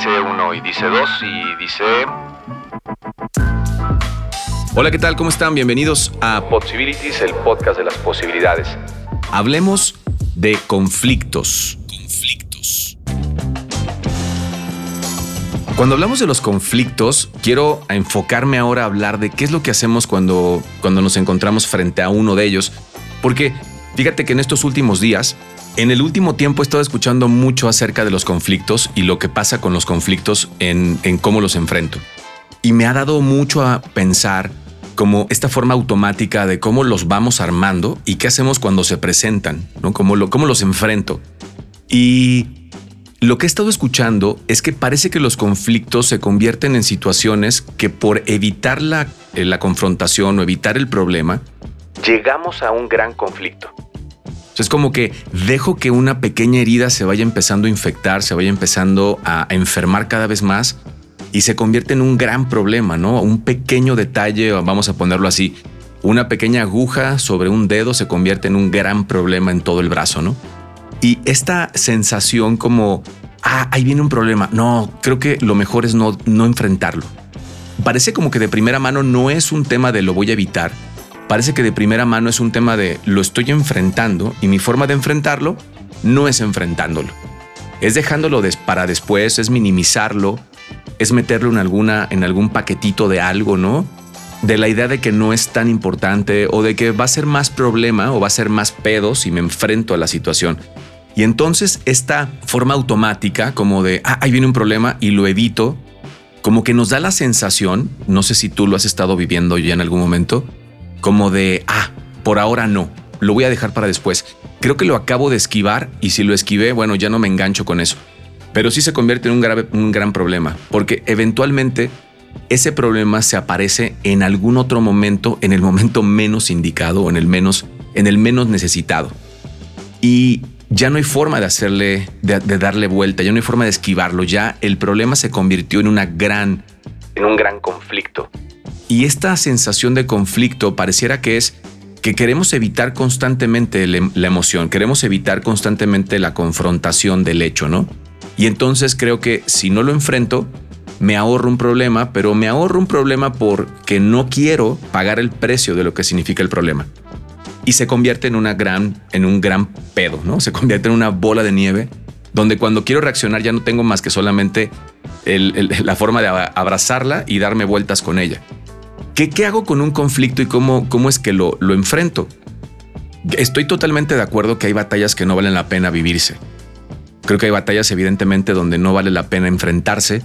dice uno y dice dos y dice... Hola, ¿qué tal? ¿Cómo están? Bienvenidos a Possibilities, el podcast de las posibilidades. Hablemos de conflictos. Conflictos. Cuando hablamos de los conflictos, quiero enfocarme ahora a hablar de qué es lo que hacemos cuando, cuando nos encontramos frente a uno de ellos. Porque fíjate que en estos últimos días en el último tiempo he estado escuchando mucho acerca de los conflictos y lo que pasa con los conflictos en, cómo los enfrento. Y me ha dado mucho a pensar como esta forma automática de cómo los vamos armando y qué hacemos cuando se presentan, ¿no? Cómo, cómo los enfrento. Y lo que he estado escuchando es que parece que los conflictos se convierten en situaciones que por evitar la, eh, la confrontación o evitar el problema, llegamos a un gran conflicto. Es como que dejo que una pequeña herida se vaya empezando a infectar, se vaya empezando a enfermar cada vez más y se convierte en un gran problema, ¿no? Un pequeño detalle, vamos a ponerlo así, una pequeña aguja sobre un dedo se convierte en un gran problema en todo el brazo, ¿no? Y esta sensación como, ah, ahí viene un problema, no, creo que lo mejor es no, no enfrentarlo. Parece como que de primera mano no es un tema de lo voy a evitar, parece que de primera mano es un tema de lo estoy enfrentando y mi forma de enfrentarlo no es enfrentándolo. Es dejándolo para después, es minimizarlo, es meterlo en, algún paquetito de algo, ¿no? De la idea de que no es tan importante o de que va a ser más problema o va a ser más pedo si me enfrento a la situación. Y entonces esta forma automática como de, ah, ahí viene un problema y lo evito, como que nos da la sensación, no sé si tú lo has estado viviendo ya en algún momento, como de, ah, por ahora no, lo voy a dejar para después. Creo que lo acabo de esquivar y si lo esquivé, bueno, ya no me engancho con eso. Pero sí se convierte en un, grave, un gran problema, porque eventualmente ese problema se aparece en algún otro momento, en el momento menos indicado o en el menos, en el menos necesitado. Y ya no hay forma de hacerle, de, darle vuelta, ya no hay forma de esquivarlo, ya el problema se convirtió en una gran, en un gran conflicto. Y esta sensación de conflicto pareciera que es que queremos evitar constantemente la emoción, queremos evitar constantemente la confrontación del hecho, ¿no? Y entonces creo que si no lo enfrento, me ahorro un problema, pero me ahorro un problema porque no quiero pagar el precio de lo que significa el problema. Y se convierte en una gran, en un gran pedo, ¿no? Se convierte en una bola de nieve donde cuando quiero reaccionar ya no tengo más que solamente la forma de abrazarla y darme vueltas con ella. ¿Qué, hago con un conflicto y cómo, cómo es que lo, lo enfrento? Estoy totalmente de acuerdo que hay batallas que no valen la pena vivirse. Creo que hay batallas evidentemente donde no vale la pena enfrentarse,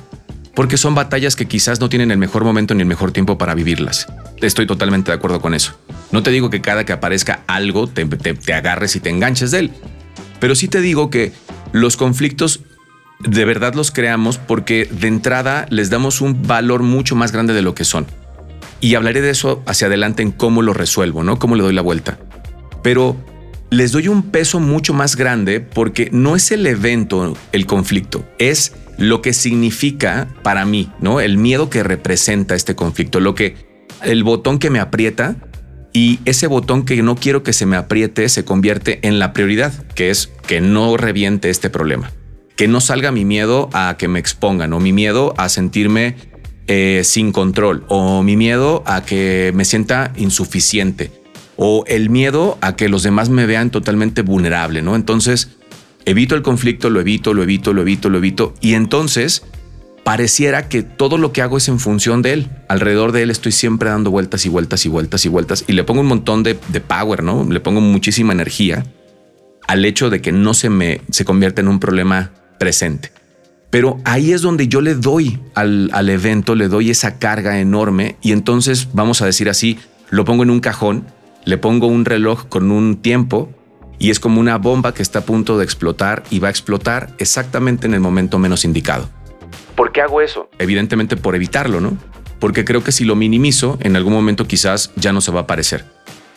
porque son batallas que quizás no tienen el mejor momento ni el mejor tiempo para vivirlas. Estoy totalmente de acuerdo con eso. No te digo que cada que aparezca algo te, te, agarres y te enganches de él, pero sí te digo que los conflictos de verdad los creamos porque de entrada les damos un valor mucho más grande de lo que son. Y hablaré de eso hacia adelante en cómo lo resuelvo, ¿no? Cómo le doy la vuelta. Pero les doy un peso mucho más grande porque no es el evento el conflicto, es lo que significa para mí, ¿no? El miedo que representa este conflicto, lo que el botón que me aprieta y ese botón que no quiero que se me apriete se convierte en la prioridad, que es que no reviente este problema. Que no salga mi miedo a que me expongan o mi miedo a sentirme eh, sin control o mi miedo a que me sienta insuficiente o el miedo a que los demás me vean totalmente vulnerable, ¿no? Entonces, evito el conflicto, lo evito, lo evito, lo evito, lo evito y entonces pareciera que todo lo que hago es en función de él. Alrededor de él estoy siempre dando vueltas y vueltas y vueltas y vueltas y le pongo un montón de, power, ¿no? Le pongo muchísima energía al hecho de que no se me se convierta en un problema presente. Pero ahí es donde yo le doy al, evento, le doy esa carga enorme y entonces, vamos a decir así, lo pongo en un cajón, le pongo un reloj con un tiempo y es como una bomba que está a punto de explotar y va a explotar exactamente en el momento menos indicado. ¿Por qué hago eso? Evidentemente por evitarlo, ¿no? Porque creo que si lo minimizo, en algún momento quizás ya no se va a aparecer.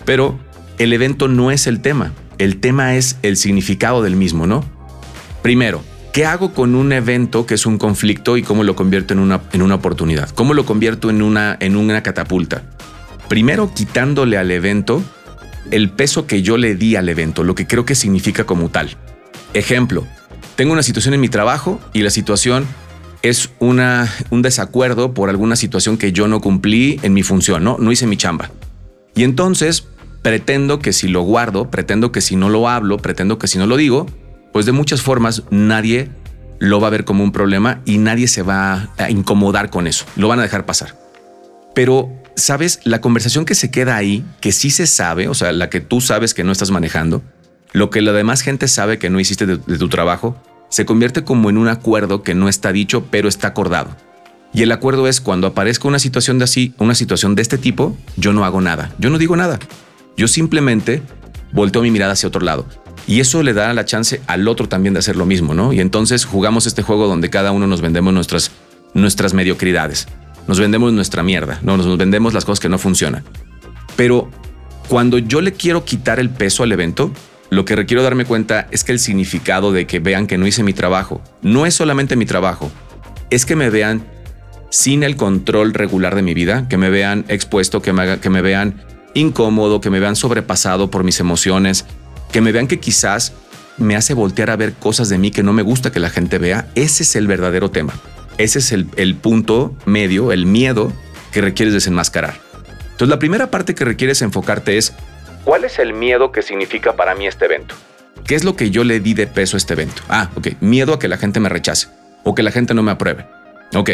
Pero el evento no es el tema, el tema es el significado del mismo, ¿no? Primero, ¿Qué hago con un evento que es un conflicto y cómo lo convierto en una, en una oportunidad? ¿Cómo lo convierto en una, en una catapulta? Primero quitándole al evento el peso que yo le di al evento, lo que creo que significa como tal. Ejemplo, tengo una situación en mi trabajo y la situación es una, un desacuerdo por alguna situación que yo no cumplí en mi función, ¿no? No hice mi chamba. Y entonces pretendo que si lo guardo, pretendo que si no lo hablo, pretendo que si no lo digo, pues de muchas formas nadie lo va a ver como un problema y nadie se va a incomodar con eso. Lo van a dejar pasar. Pero, ¿sabes? La conversación que se queda ahí, que sí se sabe, o sea, la que tú sabes que no estás manejando, lo que la demás gente sabe que no hiciste de, tu trabajo, se convierte como en un acuerdo que no está dicho, pero está acordado. Y el acuerdo es cuando aparezca una situación de así, una situación de este tipo, yo no hago nada, yo no digo nada. Yo simplemente volteo mi mirada hacia otro lado. Y eso le da la chance al otro también de hacer lo mismo, ¿no? Y entonces jugamos este juego donde cada uno nos vendemos nuestras, nuestras mediocridades. Nos vendemos nuestra mierda, ¿no? Nos vendemos las cosas que no funcionan. Pero cuando yo le quiero quitar el peso al evento, lo que requiero darme cuenta es que el significado de que vean que no hice mi trabajo no es solamente mi trabajo, es que me vean sin el control regular de mi vida, que me vean expuesto, que me, que me vean incómodo, que me vean sobrepasado por mis emociones, que me vean que quizás me hace voltear a ver cosas de mí que no me gusta que la gente vea, ese es el verdadero tema. Ese es el, punto medio, el miedo que requieres desenmascarar. Entonces la primera parte que requieres enfocarte es, ¿cuál es el miedo que significa para mí este evento? ¿Qué es lo que yo le di de peso a este evento? Ah, ok, miedo a que la gente me rechace o que la gente no me apruebe. Ok,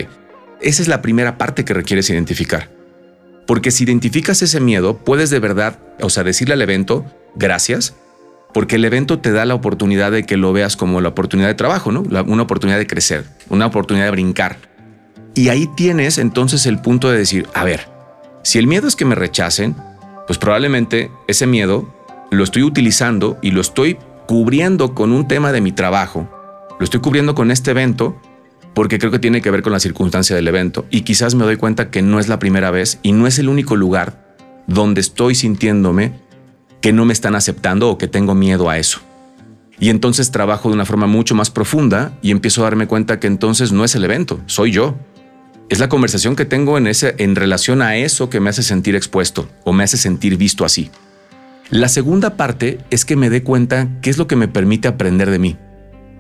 esa es la primera parte que requieres identificar. Porque si identificas ese miedo, puedes de verdad, o sea, decirle al evento, gracias, porque el evento te da la oportunidad de que lo veas como la oportunidad de trabajo, ¿no? una oportunidad de crecer, una oportunidad de brincar. Y ahí tienes entonces el punto de decir, a ver, si el miedo es que me rechacen, pues probablemente ese miedo lo estoy utilizando y lo estoy cubriendo con un tema de mi trabajo, lo estoy cubriendo con este evento porque creo que tiene que ver con la circunstancia del evento y quizás me doy cuenta que no es la primera vez y no es el único lugar donde estoy sintiéndome que no me están aceptando o que tengo miedo a eso. Y entonces trabajo de una forma mucho más profunda y empiezo a darme cuenta que entonces no es el evento, soy yo. Es la conversación que tengo en, ese, en relación a eso que me hace sentir expuesto o me hace sentir visto así. La segunda parte es que me dé cuenta qué es lo que me permite aprender de mí.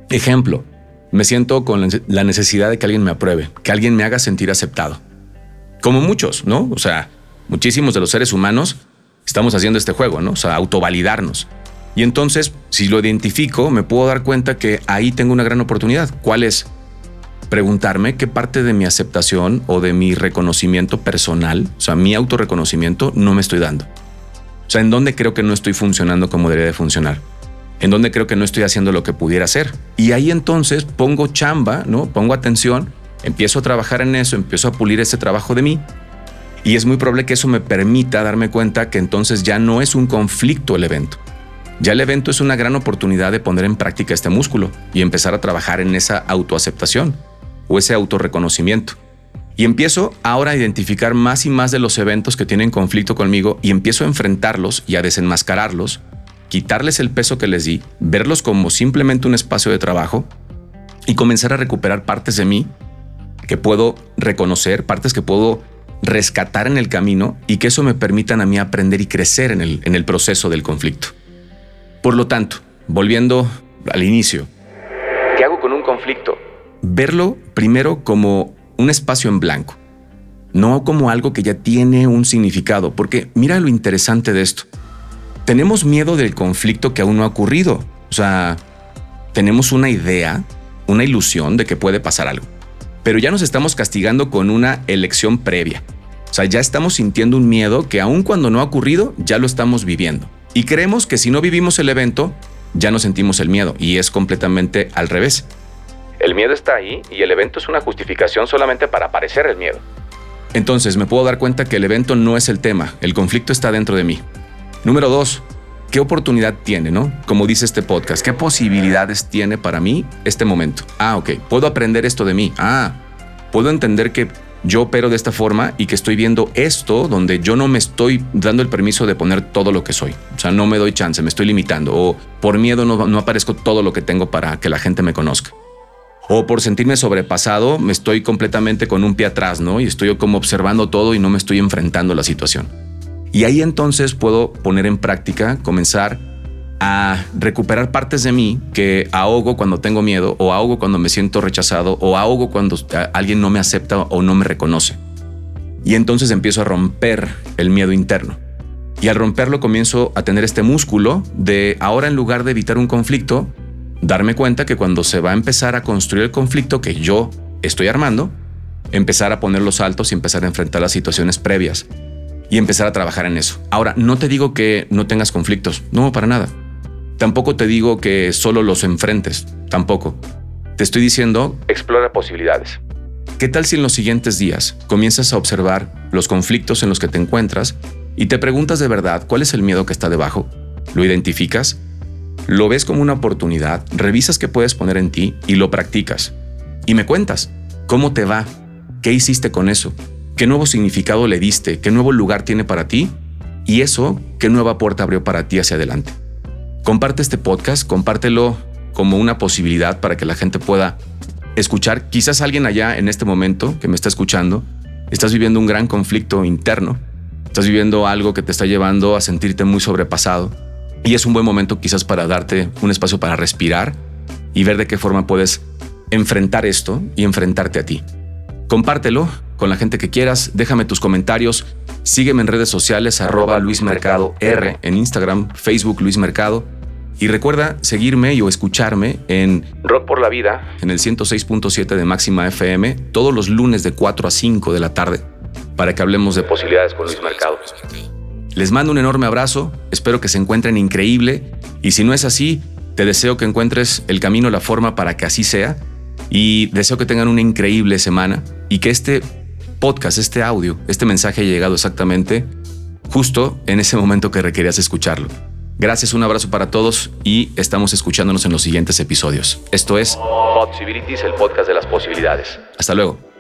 Ejemplo, me siento con la necesidad de que alguien me apruebe, que alguien me haga sentir aceptado. Como muchos, ¿no? O sea, muchísimos de los seres humanos estamos haciendo este juego, ¿no? O sea, autovalidarnos. Y entonces, si lo identifico, me puedo dar cuenta que ahí tengo una gran oportunidad. ¿Cuál es? Preguntarme qué parte de mi aceptación o de mi reconocimiento personal, o sea, mi autorreconocimiento, no me estoy dando. O sea, en dónde creo que no estoy funcionando como debería de funcionar. En dónde creo que no estoy haciendo lo que pudiera hacer. Y ahí entonces pongo chamba, ¿no? Pongo atención, empiezo a trabajar en eso, empiezo a pulir ese trabajo de mí y es muy probable que eso me permita darme cuenta que entonces ya no es un conflicto el evento. Ya el evento es una gran oportunidad de poner en práctica este músculo y empezar a trabajar en esa autoaceptación o ese autorreconocimiento. Y empiezo ahora a identificar más y más de los eventos que tienen conflicto conmigo y empiezo a enfrentarlos y a desenmascararlos, quitarles el peso que les di, verlos como simplemente un espacio de trabajo y comenzar a recuperar partes de mí que puedo reconocer, partes que puedo rescatar en el camino y que eso me permitan a mí aprender y crecer en el, en el proceso del conflicto. Por lo tanto, volviendo al inicio, ¿qué hago con un conflicto? Verlo primero como un espacio en blanco, no como algo que ya tiene un significado, porque mira lo interesante de esto. Tenemos miedo del conflicto que aún no ha ocurrido, o sea, tenemos una idea, una ilusión de que puede pasar algo pero ya nos estamos castigando con una elección previa. O sea, ya estamos sintiendo un miedo que aun cuando no ha ocurrido, ya lo estamos viviendo. Y creemos que si no vivimos el evento, ya no sentimos el miedo, y es completamente al revés. El miedo está ahí y el evento es una justificación solamente para aparecer el miedo. Entonces me puedo dar cuenta que el evento no es el tema, el conflicto está dentro de mí. Número dos, ¿qué oportunidad tiene, no? Como dice este podcast, ¿qué posibilidades tiene para mí este momento? Ah, ok, puedo aprender esto de mí. Ah, puedo entender que yo opero de esta forma y que estoy viendo esto donde yo no me estoy dando el permiso de poner todo lo que soy. O sea, no me doy chance, me estoy limitando. O por miedo no, aparezco todo lo que tengo para que la gente me conozca. O por sentirme sobrepasado, me estoy completamente con un pie atrás, ¿no? Y estoy como observando todo y no me estoy enfrentando a la situación. Y ahí entonces puedo poner en práctica, comenzar a recuperar partes de mí que ahogo cuando tengo miedo o ahogo cuando me siento rechazado o ahogo cuando alguien no me acepta o no me reconoce. Y entonces empiezo a romper el miedo interno. Y al romperlo comienzo a tener este músculo de ahora en lugar de evitar un conflicto, darme cuenta que cuando se va a empezar a construir el conflicto que yo estoy armando, empezar a poner los saltos y empezar a enfrentar las situaciones previas y empezar a trabajar en eso. Ahora, no te digo que no tengas conflictos, no, para nada. Tampoco te digo que solo los enfrentes, tampoco. Te estoy diciendo, explora posibilidades. ¿Qué tal si en los siguientes días comienzas a observar los conflictos en los que te encuentras y te preguntas de verdad cuál es el miedo que está debajo? ¿Lo identificas? ¿Lo ves como una oportunidad? ¿Revisas qué puedes poner en ti y lo practicas? Y me cuentas, ¿cómo te va? ¿Qué hiciste con eso? ¿Qué nuevo significado le diste? ¿Qué nuevo lugar tiene para ti? Y eso, ¿qué nueva puerta abrió para ti hacia adelante? Comparte este podcast, compártelo como una posibilidad para que la gente pueda escuchar. Quizás alguien allá en este momento que me está escuchando, estás viviendo un gran conflicto interno, estás viviendo algo que te está llevando a sentirte muy sobrepasado y es un buen momento quizás para darte un espacio para respirar y ver de qué forma puedes enfrentar esto y enfrentarte a ti. Compártelo con la gente que quieras, déjame tus comentarios, sígueme en redes sociales arroba Luis Mercado R en Instagram, Facebook Luis Mercado y recuerda seguirme y o escucharme en Rock por la Vida en el 106.7 de Máxima FM todos los lunes de 4 a 5 de la tarde para que hablemos de posibilidades con Luis Mercado. Les mando un enorme abrazo, espero que se encuentren increíble y si no es así, te deseo que encuentres el camino, la forma para que así sea y deseo que tengan una increíble semana y que este podcast, este audio, este mensaje haya llegado exactamente justo en ese momento que requerías escucharlo. Gracias, un abrazo para todos y estamos escuchándonos en los siguientes episodios. Esto es Possibilities, el podcast de las posibilidades. Hasta luego.